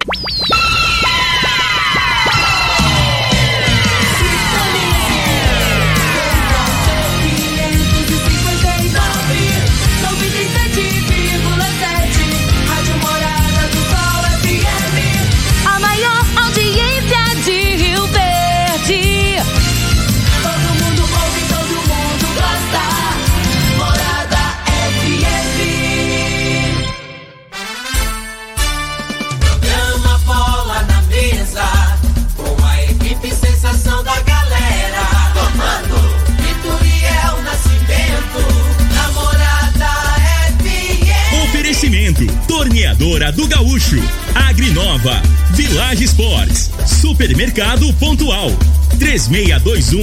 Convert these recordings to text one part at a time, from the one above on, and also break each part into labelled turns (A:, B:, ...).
A: Torneadora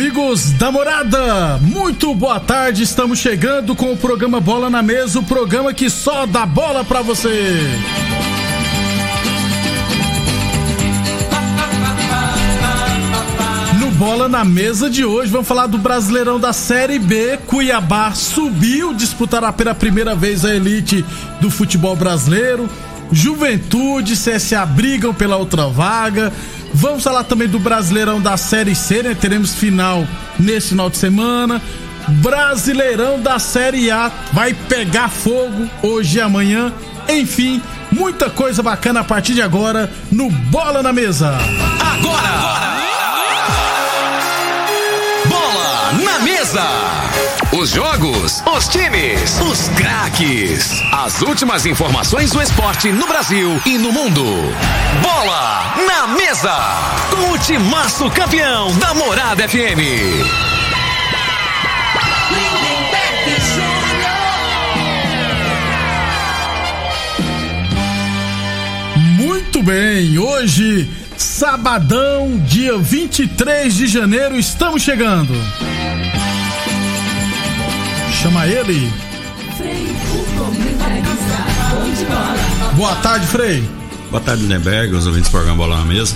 B: Amigos da morada, muito boa tarde. Estamos chegando com o programa Bola na Mesa o programa que só dá bola pra você. No Bola na Mesa de hoje, vamos falar do Brasileirão da Série B. Cuiabá subiu, disputará pela primeira vez a elite do futebol brasileiro. Juventude CSA brigam pela outra vaga. Vamos falar também do Brasileirão da Série C, né? Teremos final nesse final de semana. Brasileirão da Série A vai pegar fogo hoje e amanhã. Enfim, muita coisa bacana a partir de agora no Bola na Mesa.
C: Agora! agora. Bola na Mesa! Os jogos, os times, os craques. As últimas informações do esporte no Brasil e no mundo. Bola na mesa. Com o timaço campeão da Morada FM.
B: Muito bem, hoje, sabadão, dia 23 de janeiro, estamos chegando. Chama ele. Boa tarde, Frei.
D: Boa tarde, Lindenberg, os ouvintes do programa Bola na Mesa.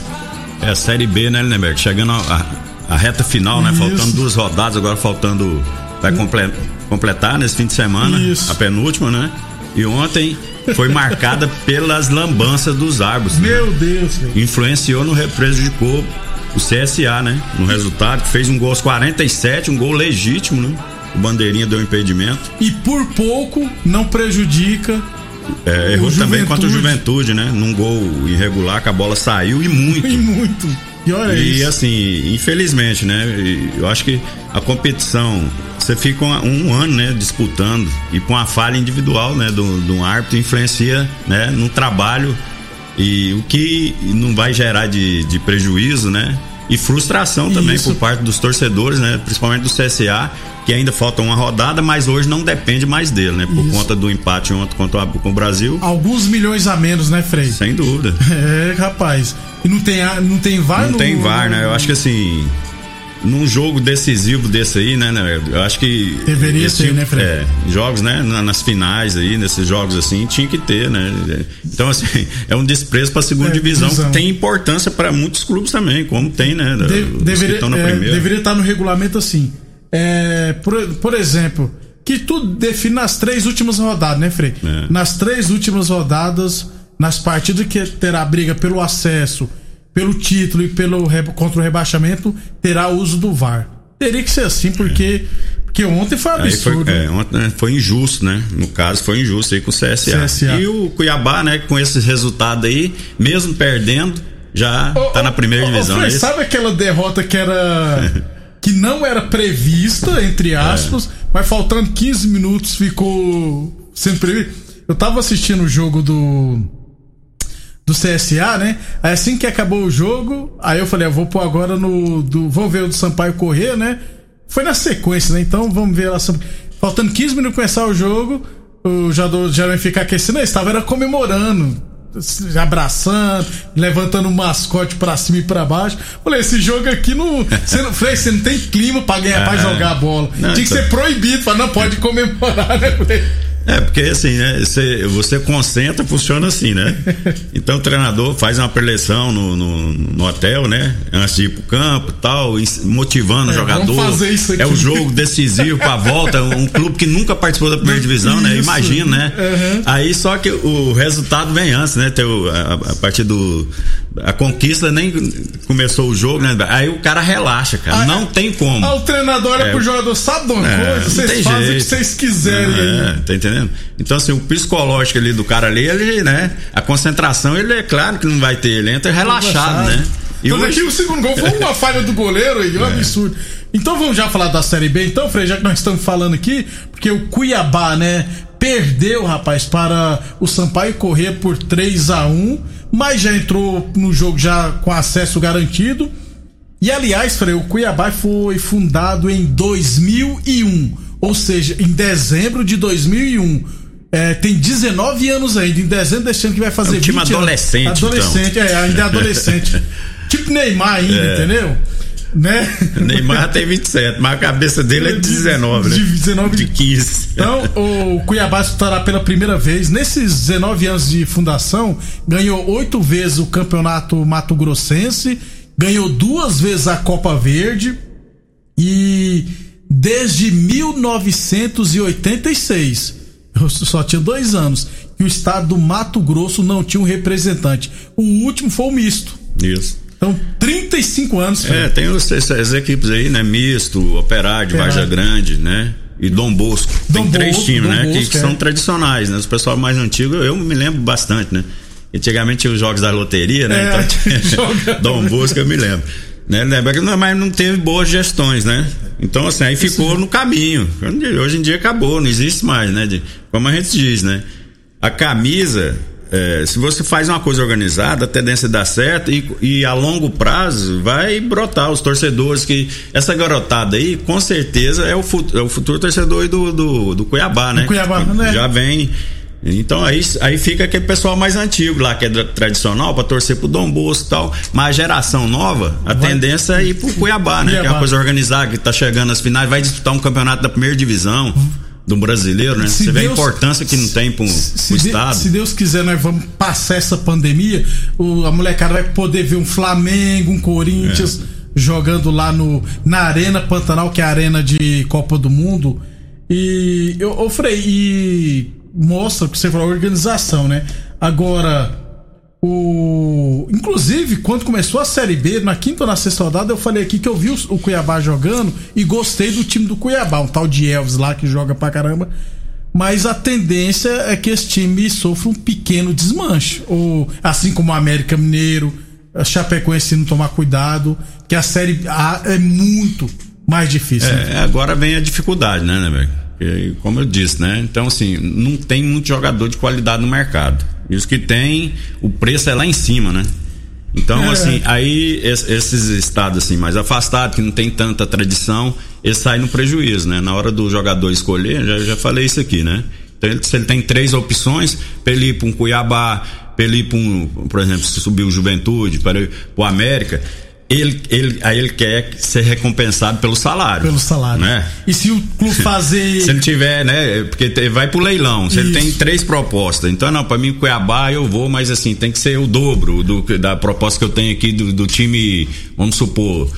D: É a Série B, né, Lindenberg? Chegando a, a reta final, né? Isso. Faltando duas rodadas, agora faltando. Vai comple, completar nesse fim de semana, Isso. a penúltima, né? E ontem foi marcada pelas lambanças dos árbitros.
B: Né? Meu né? Deus,
D: véio. Influenciou no prejudicou o CSA, né? No resultado, fez um gol aos 47, um gol legítimo, né? O Bandeirinha deu impedimento.
B: E por pouco não prejudica.
D: É, errou também contra o Juventude, né? Num gol irregular que a bola saiu e muito.
B: E muito. E olha
D: e
B: isso.
D: assim, infelizmente, né? Eu acho que a competição, você fica um, um ano, né, disputando e com a falha individual, né, do, do árbitro influencia, né, no trabalho e o que não vai gerar de, de prejuízo, né? E frustração também Isso. por parte dos torcedores, né? Principalmente do CSA, que ainda falta uma rodada, mas hoje não depende mais dele, né? Por Isso. conta do empate ontem contra o, com o Brasil.
B: Alguns milhões a menos, né, Frei?
D: Sem dúvida.
B: É, rapaz. E não tem, não tem VAR?
D: Não no, tem VAR, né? Eu acho que assim, num jogo decisivo desse aí, né, né? Eu acho que.
B: Deveria ser, tipo, né, Fred?
D: É, jogos, né? Nas finais aí, nesses jogos assim, tinha que ter, né? Então, assim, é um desprezo para a segunda é, divisão, divisão, que tem importância para muitos clubes também, como tem, né?
B: De, deveria, é, deveria estar no regulamento assim. É, por, por exemplo, que tudo define nas três últimas rodadas, né, Frei? É. Nas três últimas rodadas, nas partidas que terá briga pelo acesso pelo título e pelo contra o rebaixamento, terá uso do VAR. Teria que ser assim, porque, é. porque ontem foi absurdo.
D: Foi, é, ontem né, foi injusto, né? No caso, foi injusto aí com o CSA. CSA. E o Cuiabá, né, com esses resultados aí, mesmo perdendo, já tá na primeira divisão. Oh,
B: sabe aquela derrota que era. que não era prevista, entre aspas, é. mas faltando 15 minutos ficou sendo previsto. Eu tava assistindo o jogo do do CSA, né? Aí assim que acabou o jogo, aí eu falei, eu vou pôr agora no. Do, vou ver o do Sampaio correr, né? Foi na sequência, né? Então vamos ver lá. Faltando 15 minutos começar o jogo, o jogador já vai ficar aquecendo, eles estavam era comemorando. abraçando, levantando o mascote pra cima e pra baixo. Falei, esse jogo aqui não. Você não, Frei, você não tem clima pra ganhar, é, pra jogar a bola. Não, Tinha que então... ser proibido, pra não pode comemorar, né, Frei?
D: É, porque assim, né? Você, você concentra, funciona assim, né? Então o treinador faz uma preleção no, no, no hotel, né? Antes de ir pro campo e tal, motivando é, o jogador. É o jogo decisivo pra volta. Um clube que nunca participou da primeira divisão, né? Imagina, né? Uhum. Aí só que o resultado vem antes, né? Ter o, a, a partir do. A conquista nem começou o jogo, né? Aí o cara relaxa, cara. Ah, não tem como.
B: Ah, o treinador olha é, pro jogador, sabe de uma é, coisa? Vocês fazem jeito. o que vocês quiserem. É,
D: aí. tá entendendo? Então, assim, o psicológico ali do cara ali, ele, né? A concentração, ele é claro que não vai ter, ele entra relaxado, né?
B: E então, hoje... aqui o segundo gol foi uma falha do goleiro aí, um é. absurdo. Então vamos já falar da Série B, então, Frei, já que nós estamos falando aqui, porque o Cuiabá, né, perdeu, rapaz, para o Sampaio correr por 3 a 1 mas já entrou no jogo já com acesso garantido. E aliás, Frei, o Cuiabá foi fundado em 2001 ou seja, em dezembro de 2001. É, tem 19 anos ainda, em dezembro deste ano que vai fazer é um
D: time adolescente.
B: Anos. Adolescente, então. é, ainda é adolescente. tipo Neymar ainda, é. entendeu? Né?
D: Neymar tem 27, mas a cabeça dele é de 19, né?
B: De 19
D: de 15.
B: Então, o Cuiabá estará pela primeira vez nesses 19 anos de fundação, ganhou oito vezes o campeonato Mato Grossense, ganhou duas vezes a Copa Verde e desde 1986. Eu só tinha dois anos. E o estado do Mato Grosso não tinha um representante. O último foi o misto.
D: Isso.
B: Então, 35 anos.
D: É, tem os, essas equipes aí, né? Misto, Operário, de Varja Grande, né? E Dom Bosco. Dom tem três times, Dom né? Bosco, que, que é. são tradicionais, né? Os pessoal mais antigo, eu me lembro bastante, né? Antigamente tinha os jogos da loteria, né? É, então, Dom Bosco eu me lembro. Né? Lembra que não, mas não teve boas gestões, né? Então, assim, aí ficou no caminho. Hoje em dia acabou, não existe mais, né? De, como a gente diz, né? A camisa, é, se você faz uma coisa organizada, a tendência dá certo e, e, a longo prazo vai brotar os torcedores que essa garotada aí, com certeza é o, futuro, é o futuro torcedor do, do, do Cuiabá, né?
B: Cuiabá, né?
D: Já vem então aí, aí fica aquele pessoal mais antigo lá, que é tradicional, para torcer pro Dom Bosco e tal. Mas a geração nova, a vai. tendência é ir pro Cuiabá, né? Cuiabá. Que é uma coisa organizada, que tá chegando às finais, vai disputar um campeonato da primeira divisão. Uhum do brasileiro, né? Se Você Deus, vê a importância que não tem pro, se, pro Estado.
B: Se Deus quiser, nós vamos passar essa pandemia, o, a molecada vai poder ver um Flamengo, um Corinthians é. jogando lá no, na Arena Pantanal, que é a arena de Copa do Mundo. E eu, eu Frei, e mostra que você falou organização, né? Agora, o. Inclusive, quando começou a Série B, na quinta ou na sexta rodada, eu falei aqui que eu vi o, Cuiabá jogando e gostei do time do Cuiabá, um tal de Elvis lá que joga pra caramba. Mas a tendência é que esse time sofra um pequeno desmanche. Ou, assim como o América Mineiro, a Chapecoense não tomar cuidado, que a Série A é muito mais difícil.
D: É, né? agora vem a dificuldade, né, né, velho? como eu disse, né? Então, assim, não tem muito jogador de qualidade no mercado. E os que tem, o preço é lá em cima, né? Então, é. assim, aí esses estados assim mais afastados, que não tem tanta tradição, eles saem no prejuízo, né? Na hora do jogador escolher, já, já falei isso aqui, né? Então, ele, se ele tem três opções, para ele ir para um Cuiabá, para ele ir para um, por exemplo, se subir o Juventude, para o América, ele, ele, aí ele quer ser recompensado pelo salário.
B: Pelo salário.
D: Né?
B: E se o clube fazer.
D: se ele tiver, né? Porque vai pro leilão. Se Isso. ele tem três propostas. Então, não, para mim, Cuiabá eu vou, mas assim, tem que ser o dobro do, da proposta que eu tenho aqui do, do time, vamos supor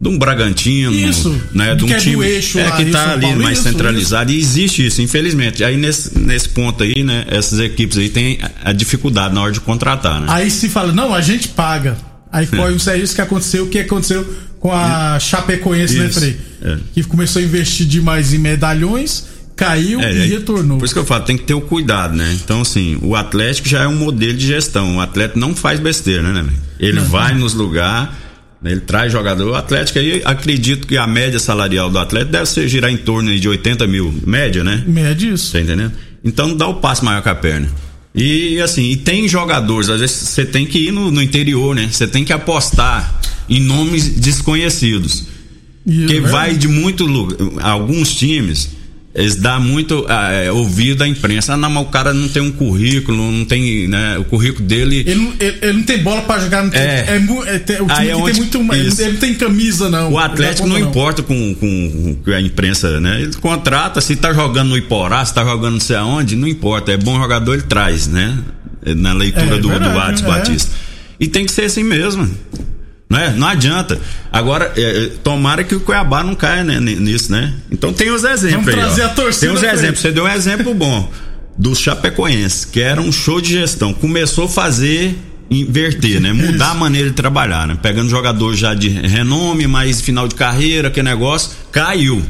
D: de um Bragantino,
B: isso,
D: né, de um time
B: é
D: é, que está ali Paulo, mais isso, centralizado isso. e existe isso, infelizmente. Aí nesse, nesse ponto aí, né, essas equipes aí têm a dificuldade na hora de contratar, né?
B: Aí se fala, não, a gente paga. Aí foi um serviço que aconteceu, o que aconteceu com a Chapecoense, né, Frei? É. Que começou a investir demais em medalhões, caiu é, e retornou.
D: Por isso que eu falo, tem que ter o cuidado, né? Então, assim, o Atlético já é um modelo de gestão. O atleta não faz besteira, né, né? Ele não, vai não. nos lugares, né, ele traz jogador. O Atlético aí, acredito que a média salarial do atleta deve ser girar em torno de 80 mil. Média, né?
B: Média isso.
D: Tá entendendo? Então dá o passo maior com a perna. E assim, e tem jogadores, às vezes você tem que ir no, no interior, né? Você tem que apostar em nomes desconhecidos. Yeah, que é vai de muito lugar. Alguns times eles dão muito é, ouvido à imprensa. Ah, não, mas o cara não tem um currículo, não tem, né? O currículo dele.
B: Ele, ele, ele não tem bola para jogar. Não é, é, é, o time é onde, tem muito. Isso. Ele não tem camisa, não.
D: O Atlético não, não, importa com, com, com, a imprensa, né? Ele contrata, se tá jogando no Iporá, se tá jogando não sei aonde, não importa. É bom jogador, ele traz, né? Na leitura é, do, verdade, do Atos Batista. E tem que ser assim mesmo. Não, é? não adianta. Agora, é, é, tomara que o Cuiabá não caia né, nisso, né? Então tem os exemplos Vamos aí. Trazer ó. A torcida tem os exemplos. Você deu um exemplo bom do Chapecoense, que era um show de gestão. Começou a fazer inverter, né? Mudar a maneira de trabalhar, né? Pegando jogador já de renome, mais final de carreira, que negócio, caiu.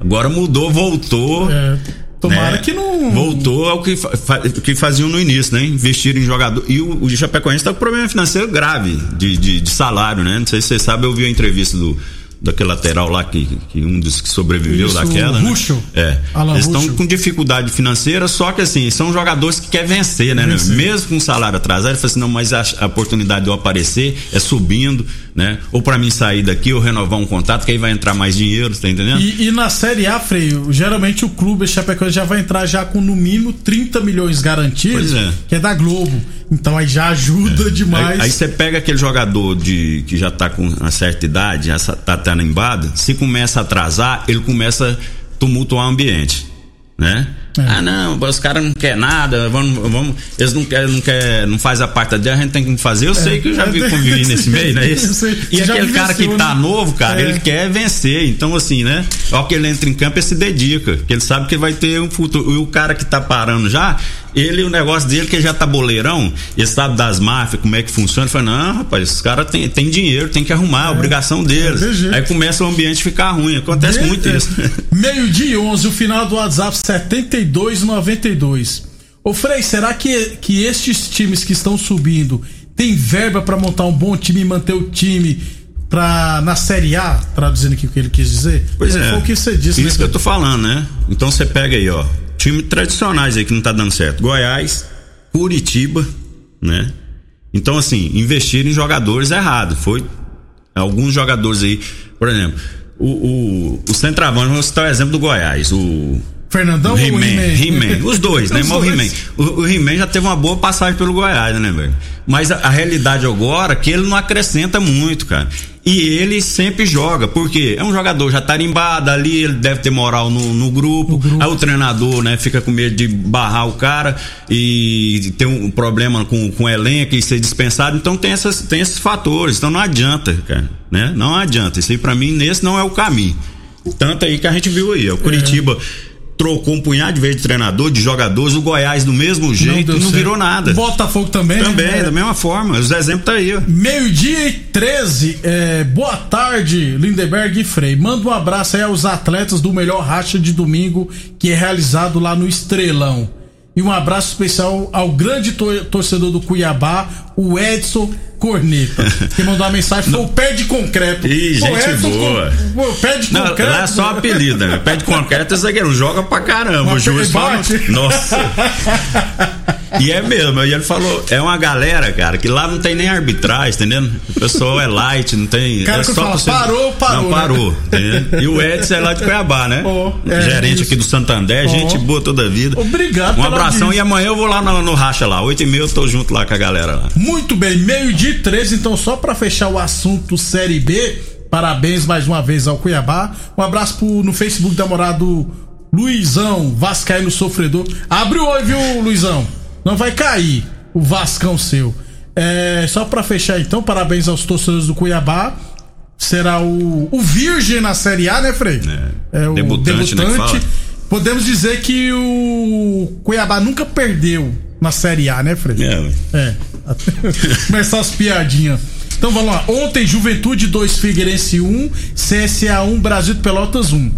D: Agora mudou, voltou. É.
B: Tomara né? que não.
D: Voltou ao que, fa que faziam no início, né? Investir em jogador. E o, o Chapecoense está com problema financeiro grave de, de, de, salário, né? Não sei se você sabe, eu vi a entrevista do daquele lateral lá que, que um dos que sobreviveu Isso, daquela. Né?
B: Ruxo.
D: É. Alan Eles estão com dificuldade financeira, só que assim, são jogadores que querem vencer, né? Vencer. Mesmo com salário atrasado, ele fala assim, não, mas a, a, oportunidade de eu aparecer é subindo, né? Ou para mim sair daqui ou renovar um contrato, que aí vai entrar mais dinheiro, tá entendendo?
B: E, e na Série A, Freio, geralmente o clube Chapecoense já vai entrar já com no mínimo 30 milhões garantidos, é. que é da Globo. Então aí já ajuda é. demais.
D: Aí você pega aquele jogador de que já tá com uma certa idade, já tá tanimbado, se começa a atrasar, ele começa a tumultuar o ambiente, né? É. Ah, não, os caras não querem nada, vamos, vamos, eles não querem, não quer, não faz a parte dele, a gente tem que fazer. Eu é. sei que eu já vi convivi nesse meio, é isso? E aquele cara que tá né? novo, cara, é. ele quer vencer. Então, assim, né? Ó, que ele entra em campo, ele se dedica, que ele sabe que vai ter um futuro. E o cara que tá parando já, ele, o negócio dele, que já tá boleirão, ele sabe das máfias, como é que funciona. Ele fala, não, rapaz, os caras tem, tem dinheiro, tem que arrumar, é, obrigação deles. É Aí começa o ambiente a ficar ruim. Acontece de, muito isso.
B: Meio-dia 11, o final do WhatsApp 7292. Ô Frei, será que, que estes times que estão subindo têm verba para montar um bom time e manter o time pra, na Série A? Traduzindo aqui o que ele quis dizer?
D: Pois é.
B: Foi o que você disse.
D: Isso né? que eu tô falando, né? Então você pega aí, ó times tradicionais aí que não tá dando certo. Goiás, Curitiba, né? Então, assim, investir em jogadores é errado. Foi alguns jogadores aí, por exemplo, o, o, o centroavante, vamos citar o exemplo do Goiás, o
B: Fernandão
D: He-Man, ou He-Man? He os dois, né? Os o He-Man. O, o já teve uma boa passagem pelo Goiás, né, velho? Mas a, a, realidade agora é que ele não acrescenta muito, cara. E ele sempre joga, porque é um jogador já tarimbado ali, ele deve ter moral no, no grupo. grupo. Aí o treinador, né, fica com medo de barrar o cara e ter um problema com, com o elenco e ser dispensado. Então tem, essas, tem esses fatores. Então não adianta, cara. Né? Não adianta. Isso aí pra mim, nesse não é o caminho. Tanto aí que a gente viu aí, o Curitiba. É trocou um punhado de vez de treinador, de jogadores, o Goiás do mesmo jeito, não, não virou nada.
B: Botafogo também.
D: Também, né? da mesma forma. Os exemplos tá aí.
B: Meio-dia e 13. É, boa tarde, Lindeberg e Frei. Manda um abraço aí aos atletas do melhor racha de domingo que é realizado lá no Estrelão. E um abraço especial ao grande torcedor do Cuiabá, o Edson Corneta. Que mandou uma mensagem foi o pé de concreto.
D: Ih, Pô, gente Edson, boa.
B: Com, pé de
D: não, concreto. Não é só apelido, né? Pé de concreto é zagueiro, joga pra caramba. o juiz fala. Nossa. E é mesmo, e ele falou, é uma galera, cara, que lá não tem nem arbitragem, entendendo? O pessoal é light, não tem.
B: Cara,
D: é
B: só fala, você... parou, parou.
D: Não, parou. Né? E o Edson é lá de Cuiabá, né? Oh, é, Gerente isso. aqui do Santander, oh. gente boa toda a vida.
B: Obrigado,
D: Um abração e amanhã eu vou lá no, no Racha lá, oito e meia eu tô junto lá com a galera lá.
B: Muito bem, meio dia 13, então só para fechar o assunto Série B, parabéns mais uma vez ao Cuiabá. Um abraço pro, no Facebook da morada do Luizão, Vascaíno Sofredor. Abre o olho, viu, Luizão? Não vai cair o Vascão seu. É, só para fechar então, parabéns aos torcedores do Cuiabá. Será o, o Virgem na Série A, né, Frei?
D: É, é o debutante. Né, debutante. Né,
B: Podemos dizer que o Cuiabá nunca perdeu na Série A, né, Frei?
D: É. é.
B: Começar as piadinhas. Então vamos lá. Ontem, Juventude 2, Figueirense 1, CSA 1, Brasil de Pelotas 1.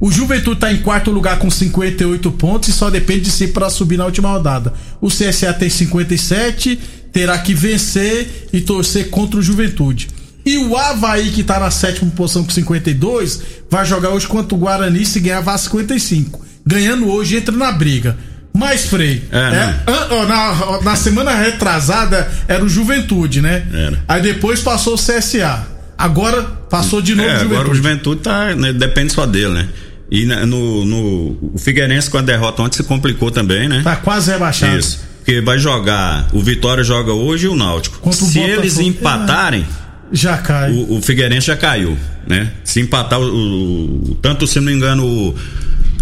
B: O Juventude está em quarto lugar com 58 pontos e só depende de si para subir na última rodada. O CSA tem 57, terá que vencer e torcer contra o Juventude. E o Havaí, que está na sétima posição com 52, vai jogar hoje contra o Guarani se ganhar vá 55. Ganhando hoje, entra na briga. Mas, Frei, é, é, na, na semana retrasada era o Juventude, né? Era. Aí depois passou o CSA. Agora passou de novo
D: é, o Juventude. Agora o Juventude tá, né, depende só dele, né? E no, no, o Figueirense com a derrota ontem se complicou também, né?
B: Tá quase rebaixado.
D: Isso. Porque vai jogar, o Vitória joga hoje e o Náutico. Contra se o eles empatarem, é,
B: já cai.
D: O, o, Figueirense já caiu, né? Se empatar o, o tanto se não me engano o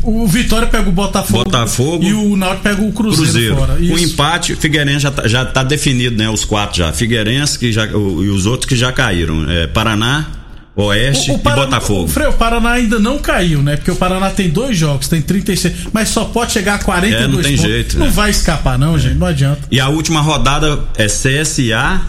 B: o Vitória pega o Botafogo,
D: Botafogo
B: e o Náutico pega o Cruzeiro, Cruzeiro.
D: O empate, o Figueirense já tá, já tá definido, né? Os quatro já. Figueirense que já, o, e os outros que já caíram. É, Paraná, Oeste o, o Paraná, e Botafogo.
B: O, Freio, o Paraná ainda não caiu, né? Porque o Paraná tem dois jogos, tem 36, mas só pode chegar a 42 é,
D: não tem
B: pontos.
D: jeito.
B: Não né? vai escapar não, é. gente, não adianta.
D: E a última rodada é CSA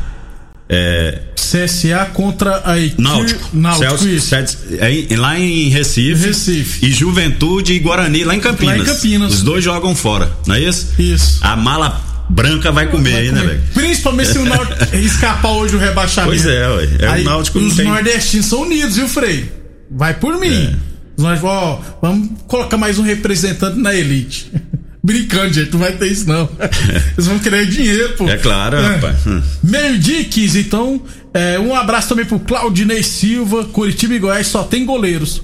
B: é... CSA contra a equipe
D: Náutico, Náutico Celso, é, lá em Recife,
B: Recife.
D: E Juventude e Guarani lá em Campinas. Lá em Campinas. Os dois jogam fora, não é isso?
B: Isso.
D: A mala branca vai comer, vai aí, né, velho?
B: Principalmente se o Náutico escapar hoje o rebaixamento.
D: Pois é, ué. É aí, o Náutico
B: Os
D: tem...
B: nordestinos são unidos, viu, Frei? Vai por mim. É. Nós, ó, vamos colocar mais um representante na elite. Brincando, gente, não vai ter isso não. Eles vão querer dinheiro, pô.
D: É claro, é. rapaz. Hum.
B: Meio-dia 15, então, é, um abraço também pro Claudinei Silva. Curitiba e Goiás só tem goleiros.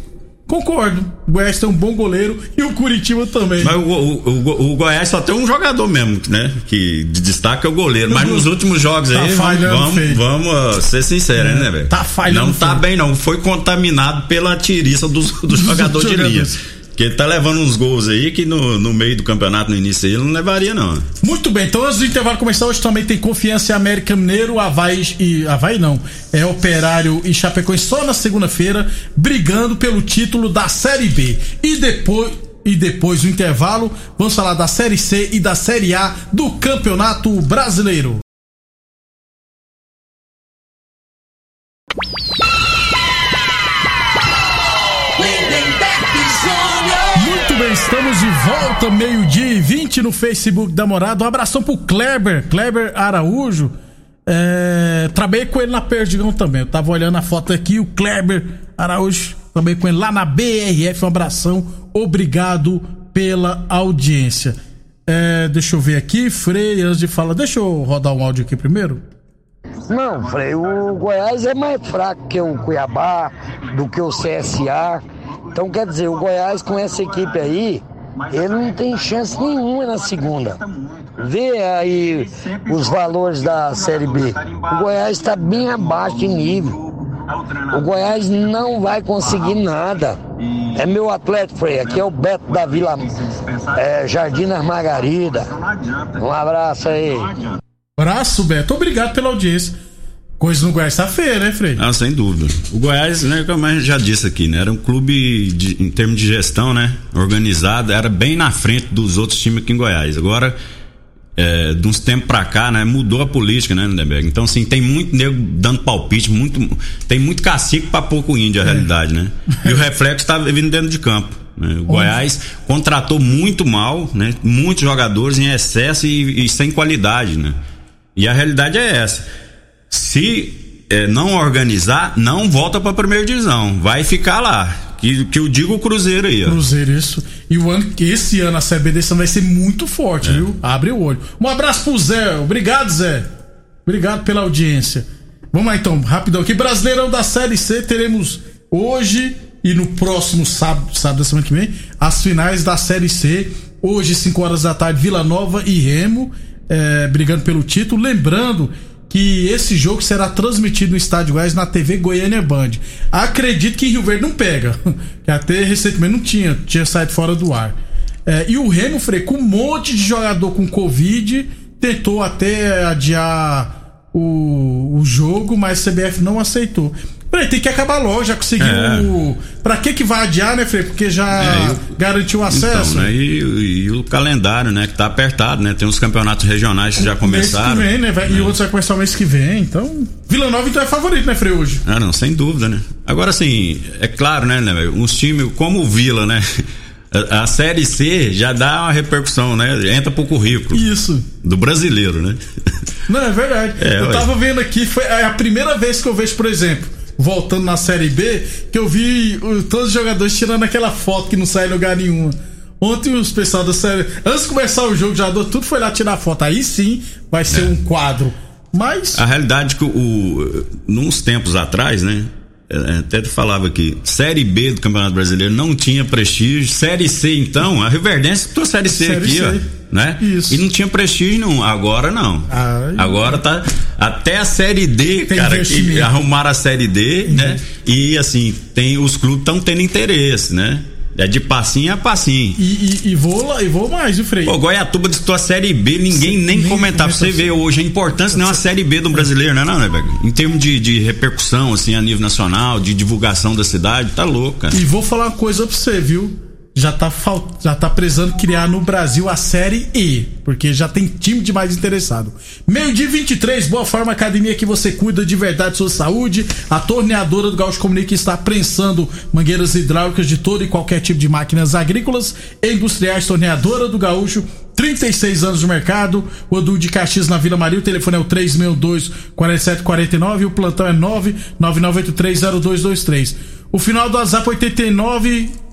B: Concordo. O Goiás tem um bom goleiro e o Curitiba também.
D: Mas o, o, o, o Goiás só tem um jogador mesmo, né? Que destaca é o goleiro. Mas nos últimos jogos tá aí, vamos, vamos ser sinceros, é, né, velho?
B: Tá falhando.
D: Não tá feio. bem, não. Foi contaminado pela tiriça dos, dos jogadores de linha. Que ele tá levando uns gols aí que no, no meio do campeonato, no início, ele não levaria, não.
B: Muito bem, então antes do intervalo começar, hoje também tem Confiança em América Mineiro, Havaí e. Havaí não. É Operário e Chapecoense só na segunda-feira, brigando pelo título da Série B. E depois. E depois do intervalo, vamos falar da Série C e da Série A do Campeonato Brasileiro. Volta, meio-dia e 20 no Facebook da Morada. Um abração pro Kleber, Kleber Araújo. É, trabalhei com ele na Perdigão também. Eu tava olhando a foto aqui, o Kleber Araújo. Trabalhei com ele lá na BRF. Um abração, obrigado pela audiência. É, deixa eu ver aqui, Frei, antes de falar, deixa eu rodar um áudio aqui primeiro.
E: Não, Frei, o Goiás é mais fraco que o Cuiabá, do que o CSA. Então, quer dizer, o Goiás com essa equipe aí, ele não tem chance nenhuma na segunda. Vê aí os valores da Série B. O Goiás está bem abaixo de nível. O Goiás não vai conseguir nada. É meu atleta, Frei. Aqui é o Beto da Vila é, Jardim das Margarida. Um abraço aí.
B: Abraço, Beto. Obrigado pela audiência. Coisa no Goiás tá feia, né, Frei?
D: Ah, sem dúvida. O Goiás, né, como eu já disse aqui, né, era um clube de, em termos de gestão, né, organizado, era bem na frente dos outros times aqui em Goiás. Agora, é, de uns tempos pra cá, né, mudou a política, né, Lindenberg? Então, assim, tem muito nego dando palpite, muito, tem muito cacique pra pouco índio, a é. realidade, né? E o reflexo tá vindo dentro de campo. Né? O Goiás contratou muito mal, né, muitos jogadores em excesso e, e sem qualidade, né? E a realidade é essa se é, não organizar, não volta para a primeira divisão. Vai ficar lá. Que, que eu digo o Cruzeiro aí, ó.
B: Cruzeiro, isso. E o ano, esse ano a CB desse vai ser muito forte, é. viu? Abre o olho. Um abraço pro Zé. Obrigado, Zé. Obrigado pela audiência. Vamos lá então, rapidão aqui. Brasileirão da Série C, teremos hoje e no próximo sábado, sábado da semana que vem, as finais da Série C. Hoje, 5 horas da tarde, Vila Nova e Remo, é, brigando pelo título. Lembrando que esse jogo será transmitido no Estádio Goiás na TV Goiânia Band. Acredito que Rio Verde não pega, que até recentemente não tinha, tinha saído fora do ar. É, e o Remo, com um monte de jogador com Covid, tentou até adiar o, o jogo, mas a CBF não aceitou. Peraí, tem que acabar logo, já conseguiu. É. Pra que que vai adiar, né, Frei? Porque já é, garantiu o acesso.
D: Então, né? E, e, o calendário, né, que tá apertado, né? Tem uns campeonatos regionais que já começaram.
B: Mês que vem, né? Vai, E é. outros vai começar o mês que vem. Então, Vila Nova então é favorito, né, Frei, hoje?
D: Ah, não, sem dúvida, né? Agora, assim, é claro, né, né uns times como o Vila, né? A, Série C já dá uma repercussão, né? Entra pro currículo.
B: Isso.
D: Do brasileiro, né?
B: Não, é verdade. É, eu tava vendo aqui, foi a primeira vez que eu vejo, por exemplo, voltando na Série B, que eu vi todos os jogadores tirando aquela foto que não sai em lugar nenhum. Ontem os pessoal da série. Antes de começar o jogo, já tudo foi lá tirar foto. Aí sim vai ser é. um quadro. Mas.
D: A realidade é que o, nos tempos atrás, né? É, até tu falava aqui, Série B do Campeonato Brasileiro não tinha prestígio, Série C então, a Riverdense tua Série C série aqui, C. ó, né? Isso. E não tinha prestígio não, agora não. Ai, agora tá até a Série D, tem cara, que arrumaram a Série D, uhum. né? E assim, tem os clubes estão tendo interesse, né? É de passinho a passinho.
B: E, e, e, vou lá, e vou mais, viu, Frei?
D: Pô, Goiatuba disputou a Série B, ninguém nem, nem comentava. Você vê hoje a importância não é uma Série B do brasileiro, né, não, né, velho? Em termos de, de repercussão, assim, a nível nacional, de divulgação da cidade, tá louco, cara.
B: E vou falar uma coisa pra você, viu? Já tá, já tá precisando criar no Brasil a Série E, porque já tem time demais interessado. Meio dia 23, Boa Forma Academia que você cuida de verdade sua saúde. A torneadora do Gaúcho Comunica está prensando mangueiras hidráulicas de todo e qualquer tipo de máquinas agrícolas e industriais. Torneadora do Gaúcho 36 anos no mercado. O Edu de Caxias na Vila Maria. O telefone é o 362 4749 e o plantão é 999830223. O final do WhatsApp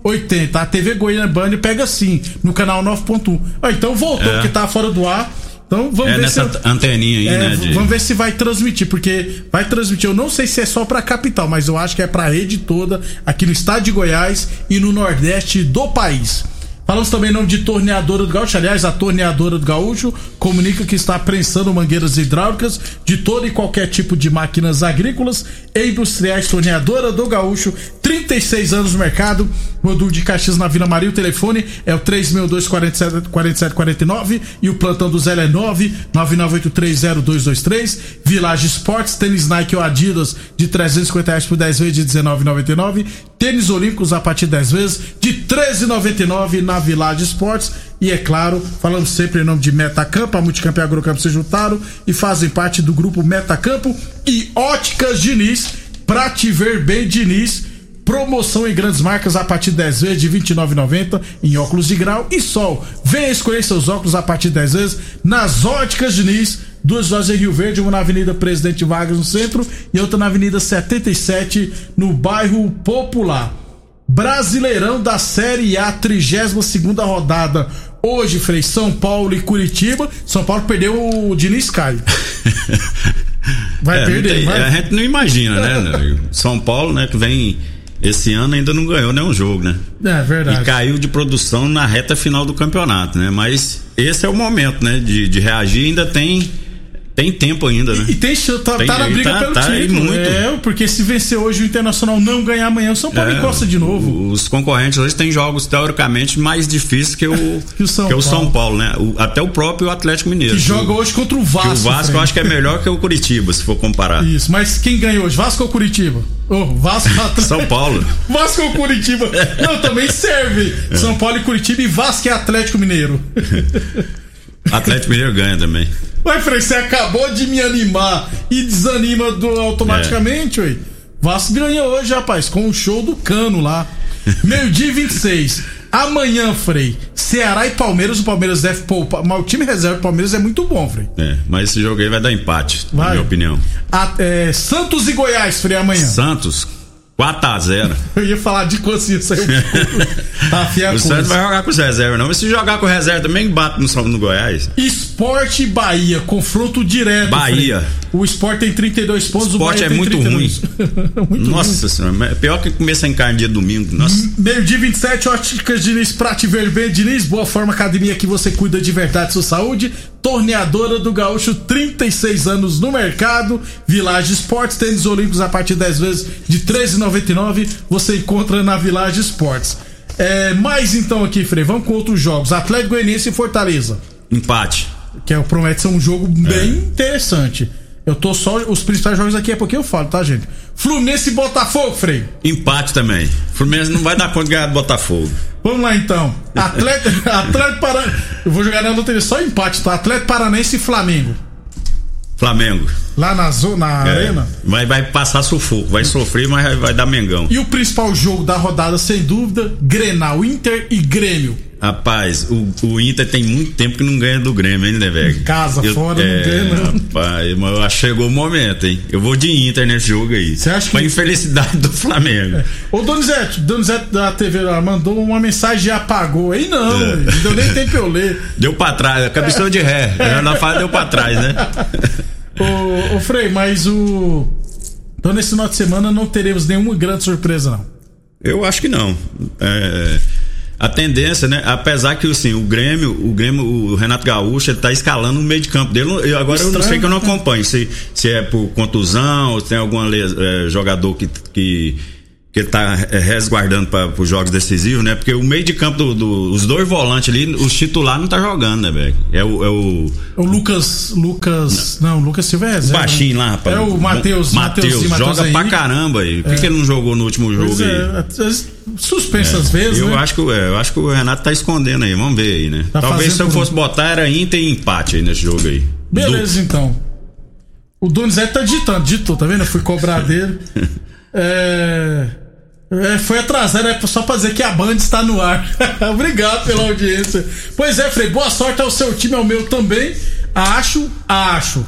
B: 8980. A TV Goiânia Band pega sim, no canal 9.1. Ah, então voltou, é. porque tá fora do ar. Então vamos é ver
D: nessa
B: se.
D: anteninha aí, é,
B: né? De... Vamos ver se vai transmitir, porque vai transmitir. Eu não sei se é só pra capital, mas eu acho que é pra rede toda, aqui no estado de Goiás e no nordeste do país. Falamos também em nome de Torneadora do Gaúcho. Aliás, a Torneadora do Gaúcho comunica que está prensando mangueiras hidráulicas de todo e qualquer tipo de máquinas agrícolas e industriais. Torneadora do Gaúcho, 36 anos no mercado. Modul de Caxias na Vila Maria. O telefone é o 362 4749 e o plantão do Zé é 999830223. Village Esportes, tênis Nike ou Adidas de 350 reais por 10 vezes de 19,99. Tênis Olímpicos a partir de 10 vezes de 13,99 na Village Esportes. E é claro, falando sempre em nome de Metacampo, a Multicampo e a Agrocampo se juntaram e fazem parte do grupo Metacampo e Óticas Diniz, pra te ver bem, Diniz. Promoção em grandes marcas a partir de 10 vezes de R$ 29,90 em óculos de grau e sol. Venha escolher seus óculos a partir de 10 vezes nas Óticas Diniz Duas lojas em Rio Verde, uma na Avenida Presidente Vargas no centro e outra na Avenida 77 no bairro Popular. Brasileirão da Série A, 32 segunda rodada. Hoje, Frei, São Paulo e Curitiba. São Paulo perdeu o Diniz Caio.
D: Vai é, perder, tem, vai. A gente não imagina, né? São Paulo, né, que vem esse ano ainda não ganhou nenhum jogo, né?
B: É verdade.
D: E caiu de produção na reta final do campeonato, né? Mas esse é o momento, né? De, de reagir. Ainda tem tem tempo ainda, né?
B: E, e tem tá, tem, tá na briga tá, pelo tá título. Muito. É, porque se vencer hoje o Internacional não ganhar amanhã, o São Paulo é, encosta de novo.
D: Os concorrentes hoje têm jogos teoricamente mais difíceis que o, que o, São, que o São Paulo, né? O, até o próprio Atlético Mineiro.
B: Que joga hoje contra o Vasco. o
D: Vasco eu acho que é melhor que o Curitiba, se for comparar.
B: Isso, mas quem ganha hoje? Vasco ou Curitiba? Oh, Vasco
D: Atlético. São Paulo.
B: Vasco ou Curitiba? Não, também serve. É. São Paulo e Curitiba e Vasco e Atlético Mineiro.
D: Atlético Mineiro ganha também.
B: Ué, Frei, você acabou de me animar e desanima do, automaticamente, é. ué. Vasco ganha hoje, rapaz, com o show do Cano lá. Meio-dia 26. Amanhã, Frei, Ceará e Palmeiras, o Palmeiras deve poupar. Mas o time reserva do Palmeiras é muito bom, Frei.
D: É, mas esse jogo aí vai dar empate, vai. na minha opinião.
B: A, é, Santos e Goiás, Frei, amanhã.
D: Santos, 4x0.
B: Eu ia falar de consciência aí.
D: tá fiel O Santos vai jogar com os reservas, não. Mas se jogar com reserva também bate no, no Goiás.
B: Esporte Bahia, confronto direto.
D: Bahia.
B: Frei. O Sport tem 32 pontos,
D: o Sport é muito 32. ruim. muito Nossa ruim. senhora, é pior que começar em carne dia domingo. Nossa.
B: Meio-dia 27, Óticas Diniz, Prate Vermelho Diniz, Boa Forma Academia que você cuida de verdade sua saúde. Torneadora do Gaúcho, 36 anos no mercado. Village Esportes, tênis olímpicos a partir de 10 vezes de R$ 13,99. Você encontra na Village Esportes. É, mais então aqui, Frei, vamos com outros jogos. Atlético Goianiense e Fortaleza.
D: Empate.
B: Que é, promete ser um jogo bem é. interessante. Eu tô só. Os principais jogos aqui é porque eu falo, tá, gente? Fluminense e Botafogo, Frei.
D: Empate também. Fluminense não vai dar conta de ganhar do Botafogo.
B: Vamos lá então. Atlético, Atlético Paranaense. Eu vou jogar na loteria só empate, tá? Atlético Paranaense e Flamengo.
D: Flamengo.
B: Lá na, zona, na é, arena?
D: Vai, vai passar sufoco, vai sofrer, mas vai, vai dar Mengão.
B: E o principal jogo da rodada, sem dúvida, Grenal, Inter e Grêmio.
D: Rapaz, o, o Inter tem muito tempo que não ganha do Grêmio, hein, velho?
B: Casa, eu, fora, é, não ganha, não.
D: Rapaz, mas eu acho que chegou o momento, hein? Eu vou de Inter nesse jogo aí.
B: Você acha que.
D: Pra infelicidade do Flamengo. É.
B: Ô, Donizete, Donizete da TV lá mandou uma mensagem e apagou. Aí não, é. não deu nem tempo eu ler.
D: Deu pra trás, cabeção de ré. É. Na fala deu pra trás, né?
B: ô, ô, Frei, mas o. Então nesse final de semana não teremos nenhuma grande surpresa, não.
D: Eu acho que não. É, a tendência, né? Apesar que assim, o Grêmio, o Grêmio, o Renato Gaúcho, ele tá escalando no meio de campo dele. Eu, agora Estranho, eu não sei que eu não né? acompanho. Se, se é por contusão, se tem algum é, jogador que, que que ele tá é, resguardando para os jogos decisivos, né? Porque o meio de campo dos do, os dois volantes ali, os titulares não tá jogando, né, velho? É o, é o.
B: O Lucas. Lucas. Não, não Lucas Silva é
D: zero, Baixinho né? lá, rapaz.
B: É o Matheus.
D: Matheus. Joga pra caramba aí. Por que, é. que ele não jogou no último jogo aí? É,
B: suspenso às vezes.
D: Eu,
B: né?
D: acho que, eu acho que o Renato tá escondendo aí. Vamos ver aí, né? Tá Talvez se eu fosse botar, era Inter e empate aí nesse jogo aí.
B: Beleza, então. O Donizete tá digitando, digitou, tá vendo? Eu fui cobrar dele. é. É, foi atrasado, é só pra dizer que a Band está no ar. Obrigado pela audiência. Pois é, Frei, boa sorte ao seu time, ao meu também. Acho, acho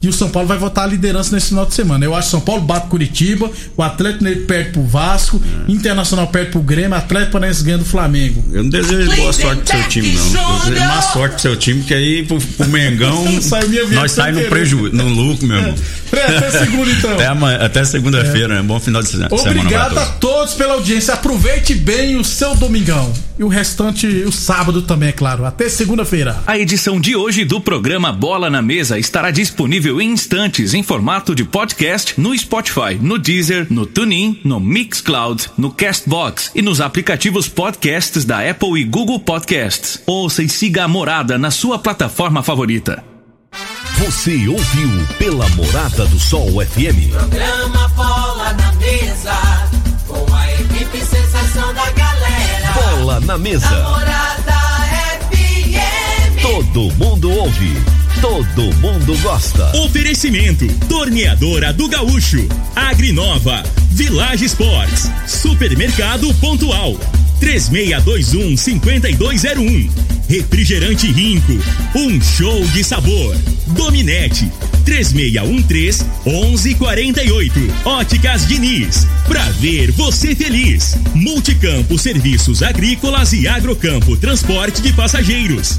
B: e o São Paulo vai votar a liderança nesse final de semana. Eu acho que São Paulo bate Curitiba, o Atlético Nele perde pro Vasco, é. Internacional perde pro Grêmio, Atlético Paranaense ganha do Flamengo.
D: Eu não desejo boa sorte pro seu time, não. Eu desejo má sorte pro seu time, que aí pro, pro Mengão nós sai no prejuízo, no lucro, meu irmão.
B: É. Até segunda, então.
D: Até, amanhã, até segunda-feira, é. né? Bom final de semana.
B: Obrigado a todos pela audiência. Aproveite bem o seu domingão. E o restante, o sábado também, é claro. Até segunda-feira.
A: A edição de hoje do programa Bola na Mesa estará disponível em instantes em formato de podcast no Spotify, no Deezer, no TuneIn, no Mixcloud, no Castbox e nos aplicativos podcasts da Apple e Google Podcasts. Ouça e siga a Morada na sua plataforma favorita.
C: Você ouviu pela Morada do Sol FM.
F: Programa Bola na Mesa, com a equipe sensação da galera.
C: Bola na Mesa.
F: Morada FM.
C: Todo mundo ouve todo mundo gosta.
A: Oferecimento: Torneadora do Gaúcho, Agrinova, Village Sports, Supermercado Pontual, 3621 5201. Refrigerante Rinco, um show de sabor. Dominete, 3613 1148. Óticas Diniz, pra ver você feliz. Multicampo Serviços Agrícolas e Agrocampo Transporte de Passageiros.